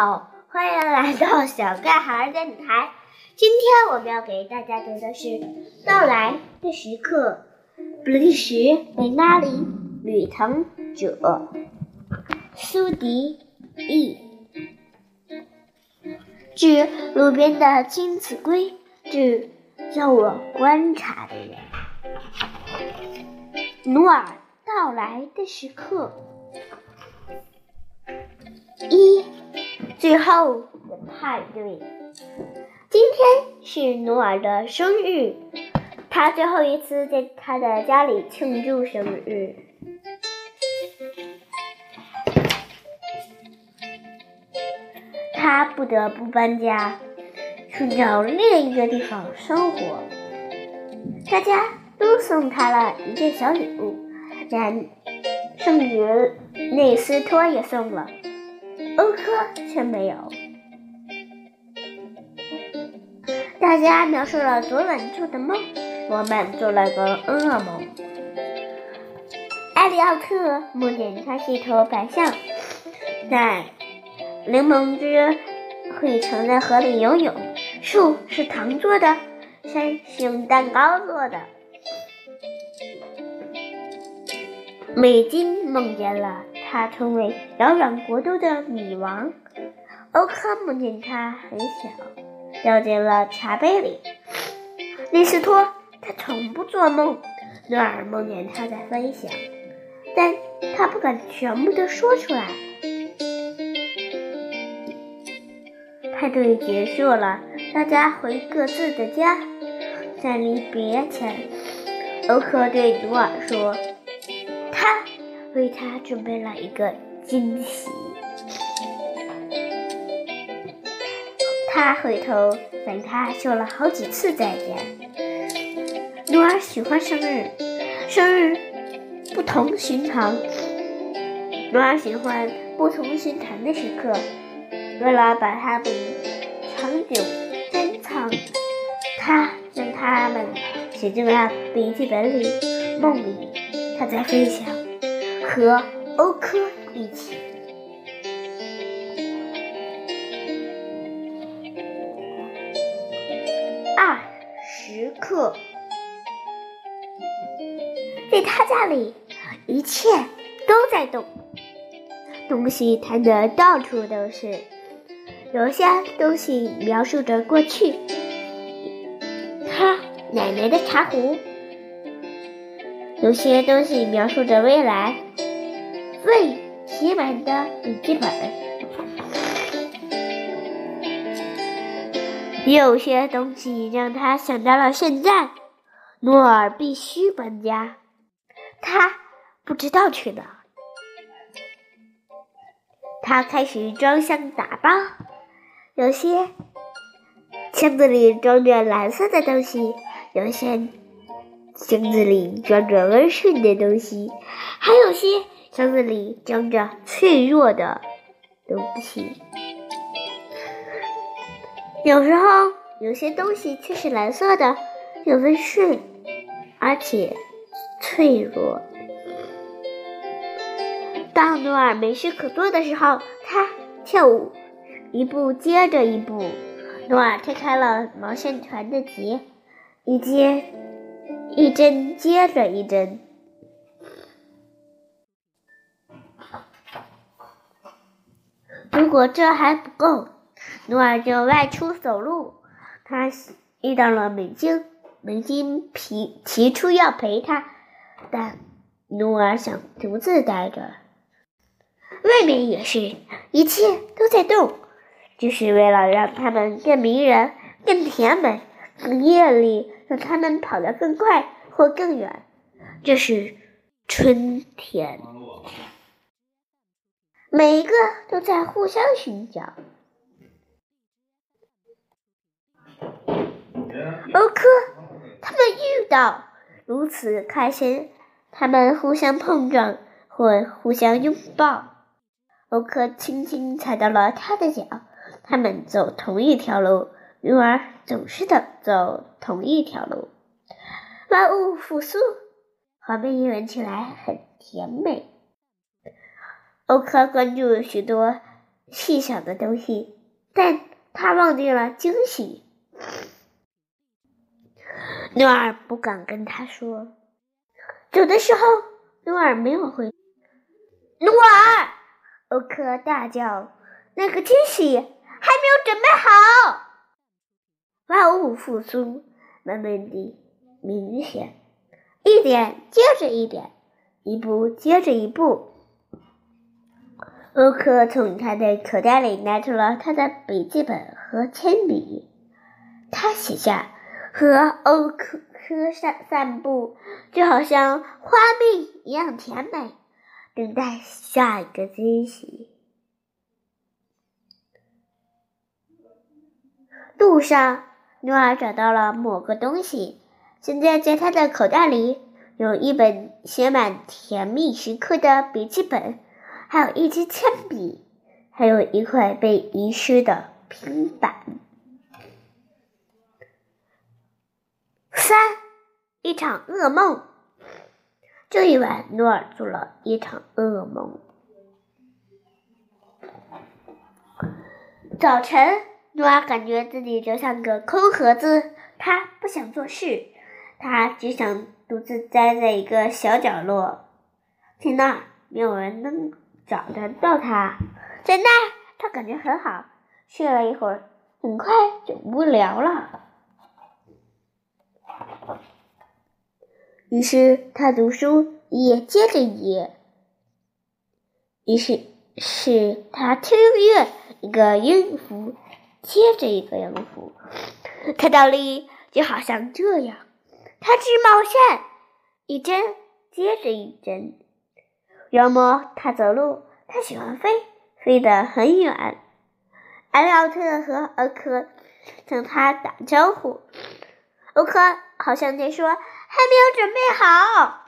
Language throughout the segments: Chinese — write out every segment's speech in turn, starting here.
好，欢迎来到小盖孩电台。今天我们要给大家读的是《到来的时刻》，比利时维纳里旅腾者，苏迪译。致路边的金子龟，致叫我观察的人。努尔到来的时刻。一，最后的派对。今天是努尔的生日，他最后一次在他的家里庆祝生日。他不得不搬家，去找另一个地方生活。大家都送他了一件小礼物，连圣女内斯托也送了。欧科却没有。大家描述了昨晚做的梦，我们做了个噩梦。艾利奥特梦见他是一头白象，在柠檬汁会盛在河里游泳，树是糖做的，山是用蛋糕做的。美金梦见了。他成为遥远国度的女王。欧科梦见他很小，掉进了茶杯里。利斯托，他从不做梦。诺尔梦见他在飞翔，但他不敢全部都说出来。派对结束了，大家回各自的家。在离别前，欧科对努尔说：“。”为他准备了一个惊喜。他回头向他说了好几次再见。努尔喜欢生日，生日不同寻常。努尔喜欢不同寻常的时刻。为了把它们长久珍藏，他将它们写进了笔记本里。梦里，他在飞翔。和欧科一起。二时刻，在他家里，一切都在动，东西弹得到处都是。有些东西描述着过去，他奶奶的茶壶；有些东西描述着未来。最写满的笔记本，有些东西让他想到了现在。诺尔必须搬家，他不知道去哪。他开始装箱打包，有些箱子里装着蓝色的东西，有些箱子里装着温顺的东西，还有些。箱子里装着脆弱的东西，有时候有些东西却是蓝色的，又温顺，而且脆弱。当努尔没事可做的时候，他跳舞，一步接着一步。努尔推开了毛线团的结，一接一针接着一针。如果这还不够，努尔就外出走路。他遇到了美金，美金提提出要陪他，但努尔想独自待着。外面也是一切都在动，就是为了让他们更迷人、更甜美、更艳丽，让他们跑得更快或更远。这是春天。每一个都在互相寻找。欧科，他们遇到如此开心，他们互相碰撞或互相拥抱。欧科轻轻踩到了他的脚，他们走同一条路。女儿总是的走同一条路。万物复苏，画面闻起来很甜美。欧克关注了许多细小的东西，但他忘记了惊喜。诺尔不敢跟他说。走的时候，诺尔没有回。诺尔，欧克大叫：“那个惊喜还没有准备好！”万物复苏，慢慢地明显，一点接着一点，一步接着一步。欧克从他的口袋里拿出了他的笔记本和铅笔，他写下：“和欧克。”克散散步，就好像花蜜一样甜美，等待下一个惊喜。路上，努尔找到了某个东西，现在在他的口袋里有一本写满甜蜜时刻的笔记本，还有一支铅笔，还有一块被遗失的平板。三，一场噩梦。这一晚，诺尔做了一场噩梦。早晨，诺尔感觉自己就像个空盒子，他不想做事，他只想独自待在一个小角落，在那儿没有人能找得到他。在那，他感觉很好，睡了一会儿，很快就无聊了。于是他读书，一页接着一页。于是是他听音乐，一个音符接着一个音符。他倒立就好像这样，他织毛线，一针接着一针。要么他走路，他喜欢飞，飞得很远。艾利奥特和欧克向他打招呼，欧克好像在说。还没有准备好。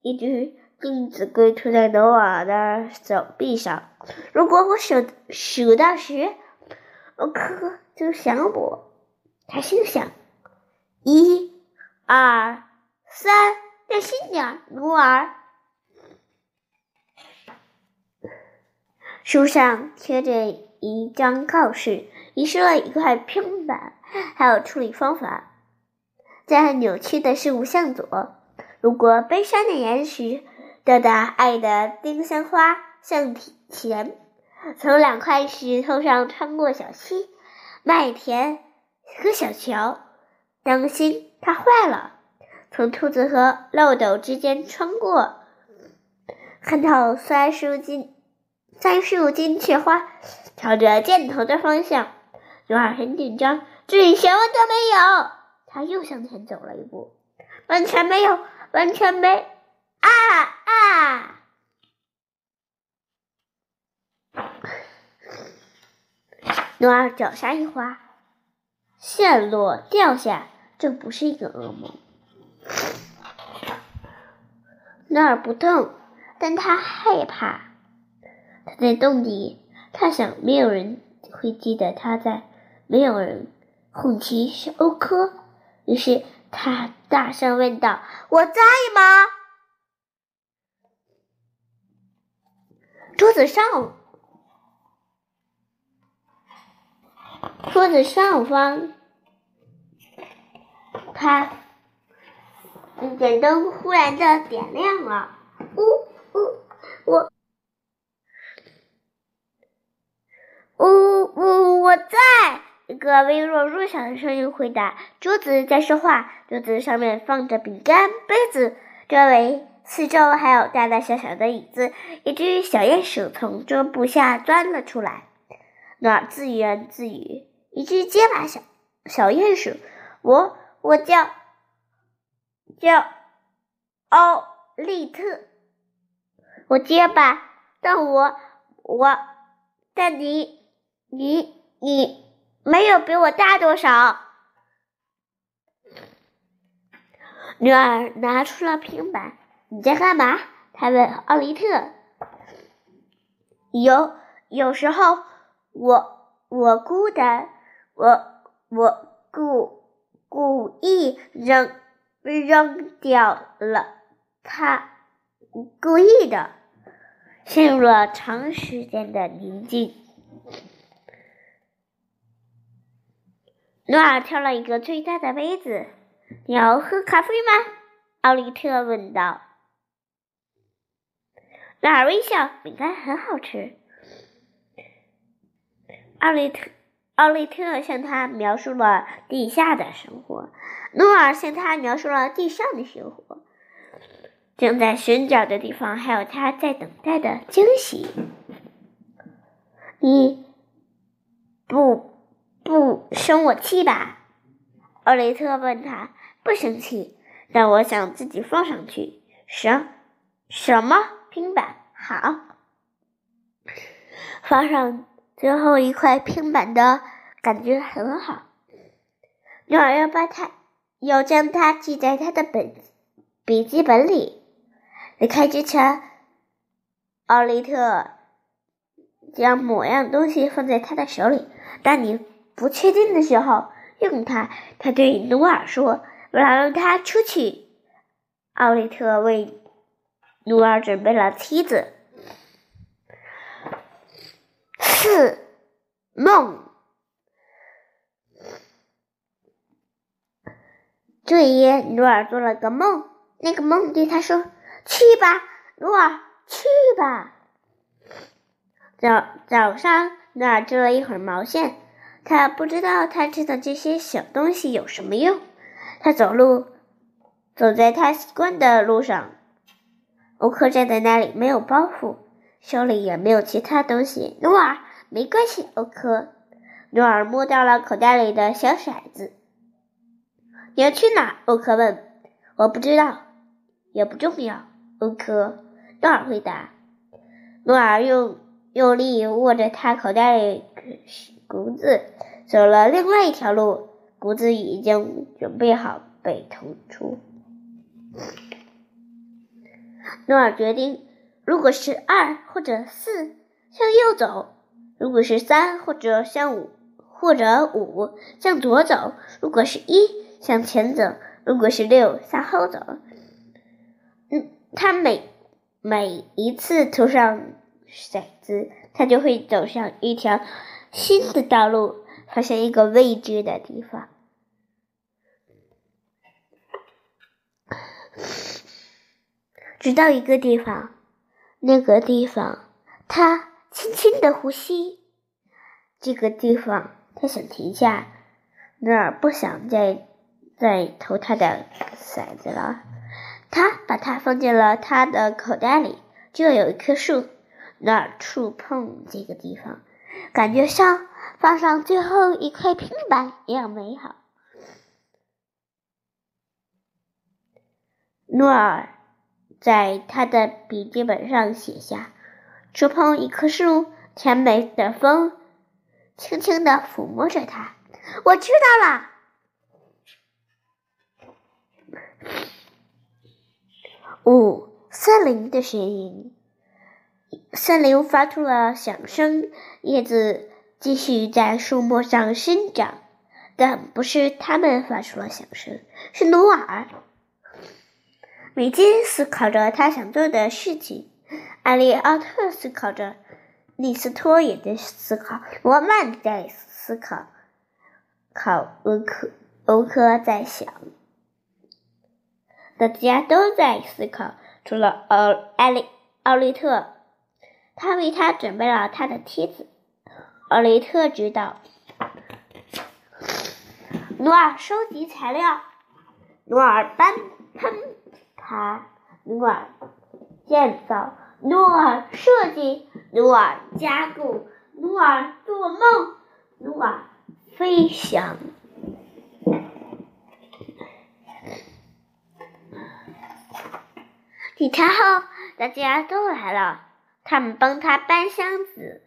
一只钉子龟涂在诺瓦的手臂上。如果我数数到十，欧克就想我。他心想：一、二、三，小心点，努尔。书上贴着一张告示，遗失了一块平板，还有处理方法。在扭曲的事物向左，路过悲伤的岩石，到达爱的丁香花向前，从两块石头上穿过小溪、麦田和小桥，当心它坏了。从兔子和漏斗之间穿过，看到三树金三树金雀花朝着箭头的方向，努尔很紧张，这里什么都没有。他又向前走了一步，完全没有，完全没，啊啊！诺尔脚下一滑，陷落掉下。这不是一个噩梦。诺尔不动，但他害怕。他在洞里，他想没有人会记得他在，没有人。红旗是欧科。于是他大声问道：“我在吗？”桌子上，桌子上方，他点灯忽然的点亮了。呜呜，我，呜呜，我在。一个微弱弱小的声音回答：“桌子在说话。桌子上面放着饼干、杯子，周围四周还有大大小小的椅子。一只小鼹鼠从桌布下钻了出来，那自言自语：‘一只结巴小小鼹鼠，我我叫叫奥利特，我结巴，但我我但你你你。’”没有比我大多少。女儿拿出了平板，你在干嘛？他问奥利特。有有时候，我我孤单，我我故故意扔扔掉了它，故意的。陷入了长时间的宁静。诺尔挑了一个最大的杯子。“你要喝咖啡吗？”奥利特问道。诺尔微笑，饼干很好吃。奥利特。奥利特向他描述了地下的生活，诺尔向他描述了地上的生活。正在寻找的地方，还有他在等待的惊喜。你不生我气吧？奥利特问他。不生气，但我想自己放上去。什什么平板？好，放上。最后一块平板的感觉很好。诺尔要把它，要将它记在他的本笔记本里。离开之前，奥利特将某样东西放在他的手里。当你不确定的时候，用它。他对努尔说：“我要让他出去。”奥利特为努尔准备了梯子。四梦。这一夜，努尔做了个梦。那个梦对他说：“去吧，努尔，去吧。”早早上，努尔织了一会儿毛线。他不知道他吃的这些小东西有什么用。他走路，走在他习惯的路上。欧克站在那里，没有包袱，手里也没有其他东西。努尔。没关系，欧科。努尔摸到了口袋里的小骰子。你要去哪？欧科问。我不知道，也不重要。欧科，诺尔回答。诺尔用用力握着他口袋里谷子，走了另外一条路。谷子已经准备好被投出。诺尔决定，如果是二或者四，向右走。如果是三或者向五或者五向左走，如果是一向前走，如果是六向后走。嗯，他每每一次涂上骰子，他就会走上一条新的道路，发现一个未知的地方。直到一个地方，那个地方，他。轻轻的呼吸，这个地方他想停下，那儿不想再再投他的骰子了。他把它放进了他的口袋里。这有一棵树，那儿触碰这个地方，感觉像放上最后一块平板一样美好。诺尔在他的笔记本上写下。触碰一棵树，甜美的风轻轻的抚摸着它。我知道了。五，森林的声音。森林发出了响声，叶子继续在树木上生长，但不是它们发出了响声，是努尔。美金思考着他想做的事情。艾利奥特思考着，利斯托也在思考，罗曼在思考，考欧科欧科在想，大家都在思考，除了奥艾利奥利特，他为他准备了他的梯子。奥雷特知道，努尔收集材料，努尔搬攀爬，努尔建造。努尔设计，努尔加固，努尔做梦，努尔飞翔。几天后，大家都来了，他们帮他搬箱子。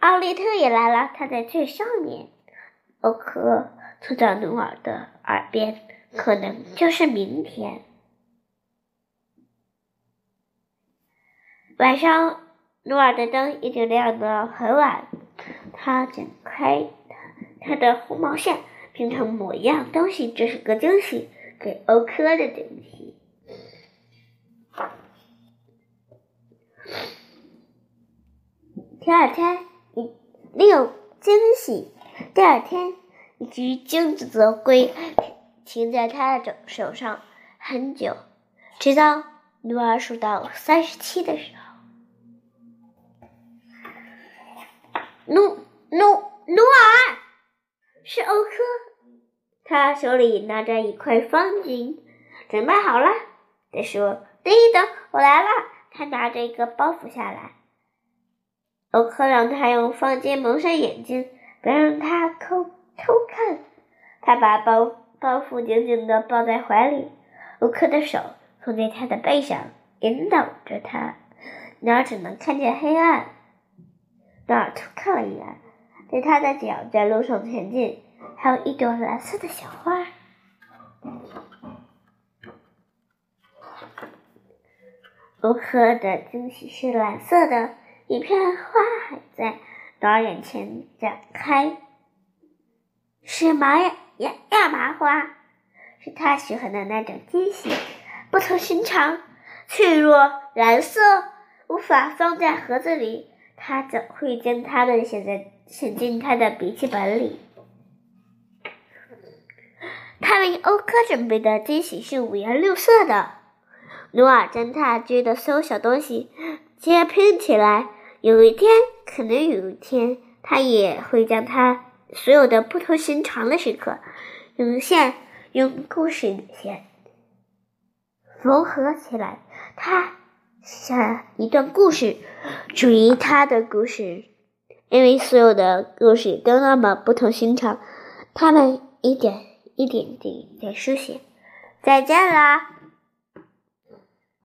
奥利特也来了，他在最上面。欧克凑到努尔的耳边：“可能就是明天。”晚上，努尔的灯已经亮得很晚。他剪开他的红毛线，拼成某样东西。这是个惊喜，给欧科的惊喜。第二天，一另有惊喜。第二天，一只金子的龟停在他的手手上很久，直到努尔数到三十七的时候。努努努尔是欧科，他手里拿着一块方巾，准备好了。他说：“等一等，我来了。”他拿着一个包袱下来。欧克让他用方巾蒙上眼睛，别让他偷偷看。他把包包袱紧紧地抱在怀里，欧克的手放在他的背上，引导着他。鸟儿只能看见黑暗。鸟儿偷看了一眼，对他的脚在路上前进，还有一朵蓝色的小花。欧克的惊喜是蓝色的，一片花海在鸟儿眼前展开，是麻呀呀亚麻花，是他喜欢的那种惊喜，不同寻常，脆弱，蓝色，无法放在盒子里。他总会将它们写在写进他的笔记本里？他为欧克准备的惊喜是五颜六色的。努尔将他追的所有小东西皆拼起来。有一天，可能有一天，他也会将他所有的不同寻常的时刻用线、用故事线缝合起来。他像一段故事，属于他的故事，因为所有的故事都那么不同寻常。他们一点一点地在书写。再见啦！